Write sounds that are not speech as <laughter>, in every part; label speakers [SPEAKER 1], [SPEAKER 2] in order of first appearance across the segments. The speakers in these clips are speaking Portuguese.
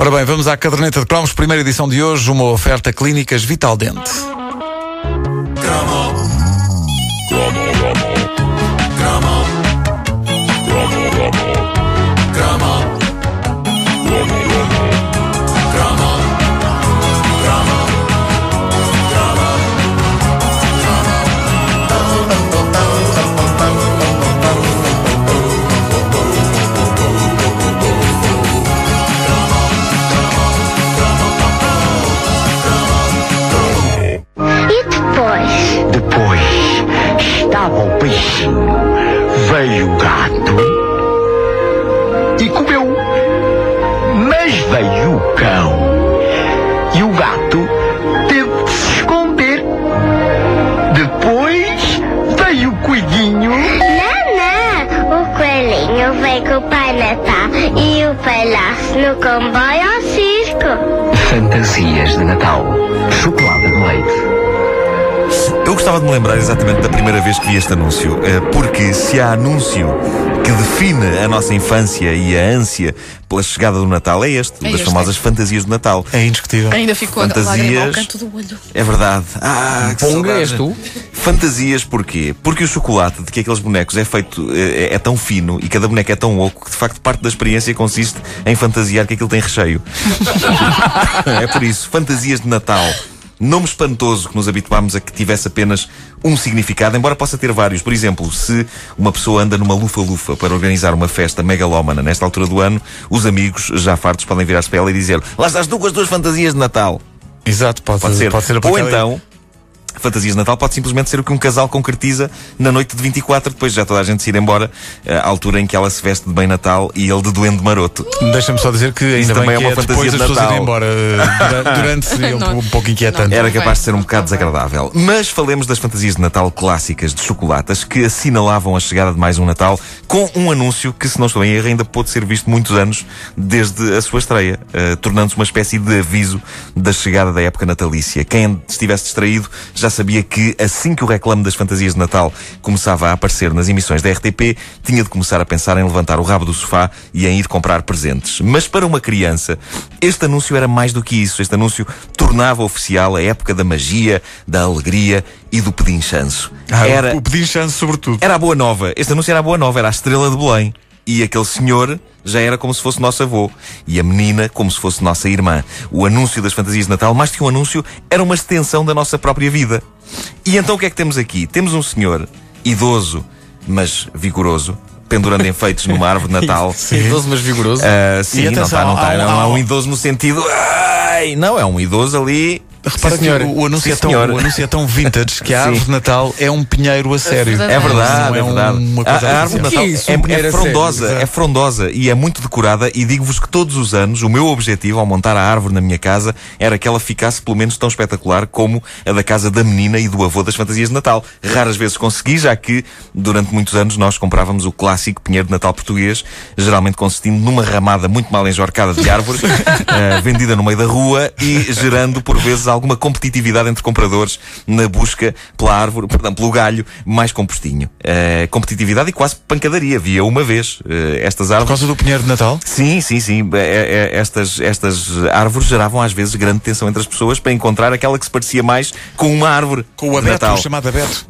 [SPEAKER 1] Ora bem, vamos à caderneta de cromos, primeira edição de hoje, uma oferta Clínicas Vital Dente.
[SPEAKER 2] Veio o cão e o gato teve de se esconder. Depois veio o coelhinho.
[SPEAKER 3] Não, não! O coelhinho veio com o Pai Natal e o palhaço no comboio ao circo.
[SPEAKER 2] Fantasias de Natal. Chocolate de leite.
[SPEAKER 4] Eu gostava de me lembrar exatamente da primeira vez que vi este anúncio, eh, porque se há anúncio que define a nossa infância e a ânsia pela chegada do Natal é este,
[SPEAKER 5] É
[SPEAKER 4] das
[SPEAKER 5] este,
[SPEAKER 4] famosas
[SPEAKER 5] é.
[SPEAKER 4] fantasias de Natal.
[SPEAKER 1] É indiscutível.
[SPEAKER 5] Ainda ficou a
[SPEAKER 4] Fantasias.
[SPEAKER 5] ao canto do olho.
[SPEAKER 4] É verdade. Ah, que
[SPEAKER 6] Ponga, és tu?
[SPEAKER 4] Fantasias porquê? Porque o chocolate de que aqueles bonecos é feito eh, é, tão fino e cada boneco é tão oco que de facto parte da experiência consiste em fantasiar que aquilo tem recheio. <laughs> é por isso, fantasias de Natal. Nome espantoso que nos habituámos a que tivesse apenas um significado, embora possa ter vários. Por exemplo, se uma pessoa anda numa lufa-lufa para organizar uma festa megalómana nesta altura do ano, os amigos já fartos podem virar-se para ela e dizer lá estás tu com as tuas fantasias de Natal.
[SPEAKER 1] Exato, pode,
[SPEAKER 4] Pode ser.
[SPEAKER 1] pode ser
[SPEAKER 4] Ou então, fantasias de Natal pode simplesmente ser o que um casal concretiza na noite de 24, depois já toda a gente se ir embora, eh, à altura em que ela se veste de bem Natal e ele de duende maroto.
[SPEAKER 1] Deixa-me só dizer que ainda
[SPEAKER 4] Isso
[SPEAKER 1] bem
[SPEAKER 4] também
[SPEAKER 1] que
[SPEAKER 4] é uma
[SPEAKER 1] é depois
[SPEAKER 4] fantasia de
[SPEAKER 1] pessoas
[SPEAKER 4] Natal.
[SPEAKER 1] irem embora. Dura- <laughs> Durante seria um,
[SPEAKER 5] Não.
[SPEAKER 1] um pouco inquietante.
[SPEAKER 4] Era capaz de ser um bocado desagradável. Mas falemos das fantasias de Natal clássicas de chocolatas que assinalavam a chegada de mais um Natal com um anúncio que, se não estou em erro, ainda pôde ser visto muitos anos desde a sua estreia, eh, tornando-se uma espécie de aviso da chegada da época natalícia. Quem estivesse distraído já sabia que assim que o reclame das fantasias de Natal começava a aparecer nas emissões da RTP, tinha de começar a pensar em levantar o rabo do sofá e em ir comprar presentes. Mas para uma criança, este anúncio era mais do que isso. Este anúncio tornava oficial a época da magia, da alegria e do pedinchanço.
[SPEAKER 1] Ah,
[SPEAKER 4] Era,
[SPEAKER 1] O pedir chance, sobretudo.
[SPEAKER 4] era a boa nova. Este anúncio era a boa nova, era a estrela de Belém. E aquele senhor já era como se fosse nosso avô. E a menina como se fosse nossa irmã. O anúncio das fantasias de Natal, mais que um anúncio, era uma extensão da nossa própria vida. E então o que é que temos aqui? Temos um senhor idoso, mas vigoroso, pendurando enfeites numa árvore de Natal. <laughs>
[SPEAKER 6] Idoso, mas vigoroso.
[SPEAKER 4] Ah, sim, não
[SPEAKER 1] atenção,
[SPEAKER 4] está, não está.
[SPEAKER 1] há um-
[SPEAKER 4] Não é um
[SPEAKER 1] um-
[SPEAKER 4] idoso no sentido. Ai, não, é um idoso ali.
[SPEAKER 1] Repara
[SPEAKER 6] Sim,
[SPEAKER 1] que
[SPEAKER 6] senhor.
[SPEAKER 1] o, o anúncio
[SPEAKER 4] Sim,
[SPEAKER 1] é tão, o anúncio é tão vintage que a <laughs> árvore de Natal é um pinheiro a sério.
[SPEAKER 4] É verdade, é
[SPEAKER 1] é
[SPEAKER 4] verdade.
[SPEAKER 1] uma
[SPEAKER 4] a,
[SPEAKER 1] coisa
[SPEAKER 4] a árvore de. Natal é,
[SPEAKER 6] um
[SPEAKER 4] é
[SPEAKER 6] sério,
[SPEAKER 4] frondosa, é frondosa e é muito decorada. E digo-vos que todos os anos o meu objetivo ao montar a árvore na minha casa era que ela ficasse pelo menos tão espetacular como a da casa da menina e do avô das fantasias de Natal. Raras vezes consegui, já que durante muitos anos nós comprávamos o clássico pinheiro de Natal português, geralmente consistindo numa ramada muito mal enjorcada de árvore, <laughs> eh, vendida no meio da rua e gerando por vezes alguma competitividade entre compradores na busca pela árvore, perdão, pelo galho mais compostinho. Eh, competitividade e quase pancadaria. Via uma vez eh, estas
[SPEAKER 1] Por
[SPEAKER 4] árvores.
[SPEAKER 1] causa do pinheiro de Natal?
[SPEAKER 4] Sim, sim, sim. É, é, estas, estas árvores geravam às vezes grande tensão entre as pessoas para encontrar aquela que se parecia mais com uma árvore
[SPEAKER 1] Com o abeto,
[SPEAKER 4] Natal.
[SPEAKER 1] o chamado abeto.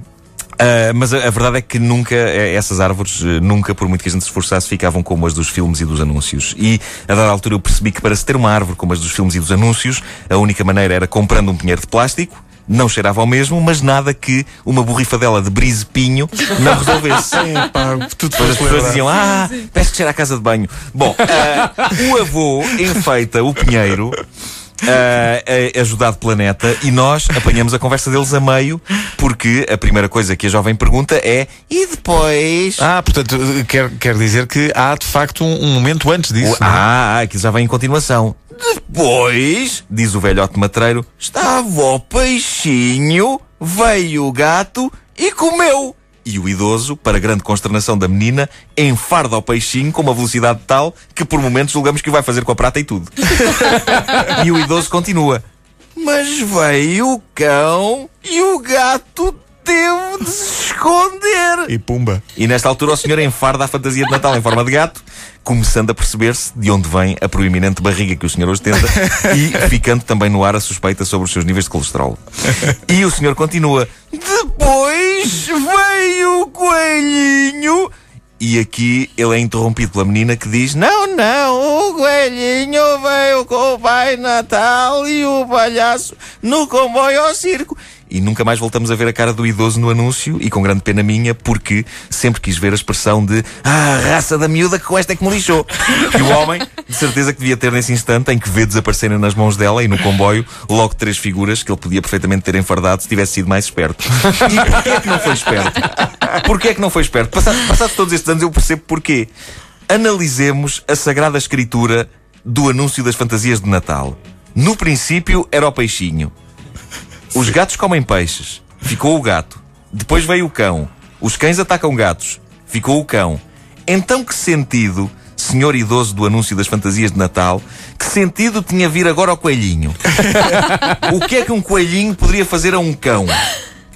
[SPEAKER 4] Ah, mas a, a verdade é que nunca, eh, essas árvores, eh, nunca, por muito que a gente se esforçasse, ficavam como as dos filmes e dos anúncios. E a dada altura eu percebi que para se ter uma árvore como as dos filmes e dos anúncios, a única maneira era comprando um pinheiro de plástico. Não cheirava ao mesmo, mas nada que uma borrifadela de brise pinho não resolvesse. <laughs>
[SPEAKER 1] Pá, tudo
[SPEAKER 4] Depois as pessoas diziam, ah, parece que cheira a casa de banho. Bom, ah, o avô enfeita o pinheiro, é ajudado pela neta, e nós apanhamos a conversa deles a meio, porque a primeira coisa que a jovem pergunta é: e depois?
[SPEAKER 1] Ah, portanto, quer, quer dizer que há de facto um, um momento antes disso.
[SPEAKER 4] O-
[SPEAKER 1] é?
[SPEAKER 4] ah, aquilo já vem em continuação. Depois, diz o velhote matreiro, estava o peixinho, veio o gato e comeu. E o idoso, para grande consternação da menina, enfarda o peixinho com uma velocidade tal que por momentos julgamos que o vai fazer com a prata e tudo. <laughs> e o idoso continua. Mas veio o cão e o gato teve de se esconder.
[SPEAKER 1] E pumba.
[SPEAKER 4] E nesta altura o senhor enfarda a fantasia de Natal em forma de gato, começando a perceber-se de onde vem a proeminente barriga que o senhor ostenta e ficando também no ar a suspeita sobre os seus níveis de colesterol. E o senhor continua. Depois veio o coelhinho. E aqui ele é interrompido pela menina que diz: Não, não, o coelhinho veio com o Pai Natal e o palhaço no comboio ao circo. E nunca mais voltamos a ver a cara do idoso no anúncio, e com grande pena minha, porque sempre quis ver a expressão de Ah, raça da miúda que com esta é que me lixou. E o homem, de certeza que devia ter nesse instante em que vê desaparecerem nas mãos dela e no comboio logo três figuras que ele podia perfeitamente ter enfardado se tivesse sido mais esperto. E porquê é que não foi esperto? Porquê é que não foi esperto? Passados, passados todos estes anos eu percebo porquê. Analisemos a Sagrada Escritura do anúncio das fantasias de Natal. No princípio era o peixinho. Os gatos comem peixes. Ficou o gato. Depois veio o cão. Os cães atacam gatos. Ficou o cão. Então que sentido, senhor idoso do anúncio das fantasias de Natal, que sentido tinha vir agora ao coelhinho? <laughs> o que é que um coelhinho poderia fazer a um cão?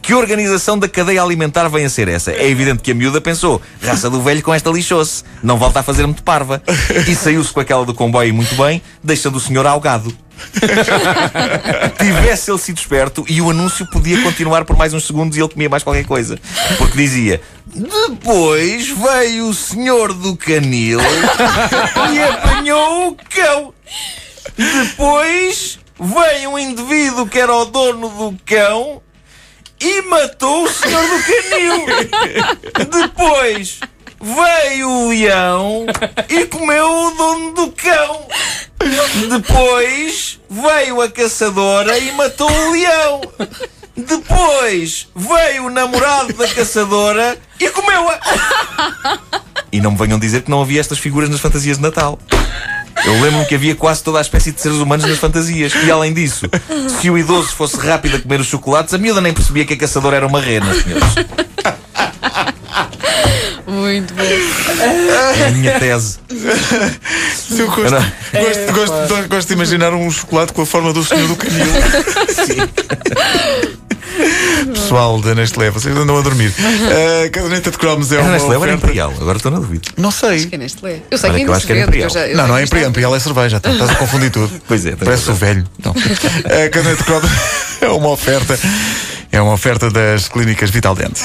[SPEAKER 4] Que organização da cadeia alimentar vem a ser essa? É evidente que a miúda pensou, raça do velho com esta lixou-se, não volta a fazer muito parva. E saiu-se com aquela do comboio muito bem, deixando o senhor algado. <laughs> Tivesse ele sido esperto e o anúncio podia continuar por mais uns segundos e ele comia mais qualquer coisa. Porque dizia: Depois veio o senhor do canil e apanhou o cão. Depois veio um indivíduo que era o dono do cão e matou o senhor do canil. Depois veio o leão e comeu o dono do cão. Depois veio a caçadora e matou o leão. Depois veio o namorado da caçadora e comeu-a. E não me venham dizer que não havia estas figuras nas fantasias de Natal. Eu lembro-me que havia quase toda a espécie de seres humanos nas fantasias. E além disso, se o idoso fosse rápido a comer os chocolates, a miúda nem percebia que a caçadora era uma rena, senhores.
[SPEAKER 5] Muito bom.
[SPEAKER 4] É a minha tese.
[SPEAKER 1] Eu gosto,
[SPEAKER 4] Era-
[SPEAKER 1] gosto, gosto, gosto de imaginar um chocolate com a forma do senhor do canil. Pessoal da Nestlé, vocês andam a dormir. <laughs> A caderneta de cromos é uma
[SPEAKER 4] Nestlé ou era
[SPEAKER 1] oferta...
[SPEAKER 4] Imperial? Agora estou na dúvida.
[SPEAKER 1] Não sei.
[SPEAKER 5] Que é Nestlé. Eu sei
[SPEAKER 4] Olha,
[SPEAKER 5] que
[SPEAKER 4] que eu acho que era
[SPEAKER 5] vende,
[SPEAKER 4] Imperial.
[SPEAKER 5] eu já- eu
[SPEAKER 1] Não, não é
[SPEAKER 5] isto
[SPEAKER 1] Imperial, Imperial é cerveja, tá- estás a confundir tudo. <laughs>
[SPEAKER 4] Pois é,
[SPEAKER 1] Parece o velho. Não. A caderneta de cromos <laughs> é uma oferta. É uma oferta das clínicas Vital Dente.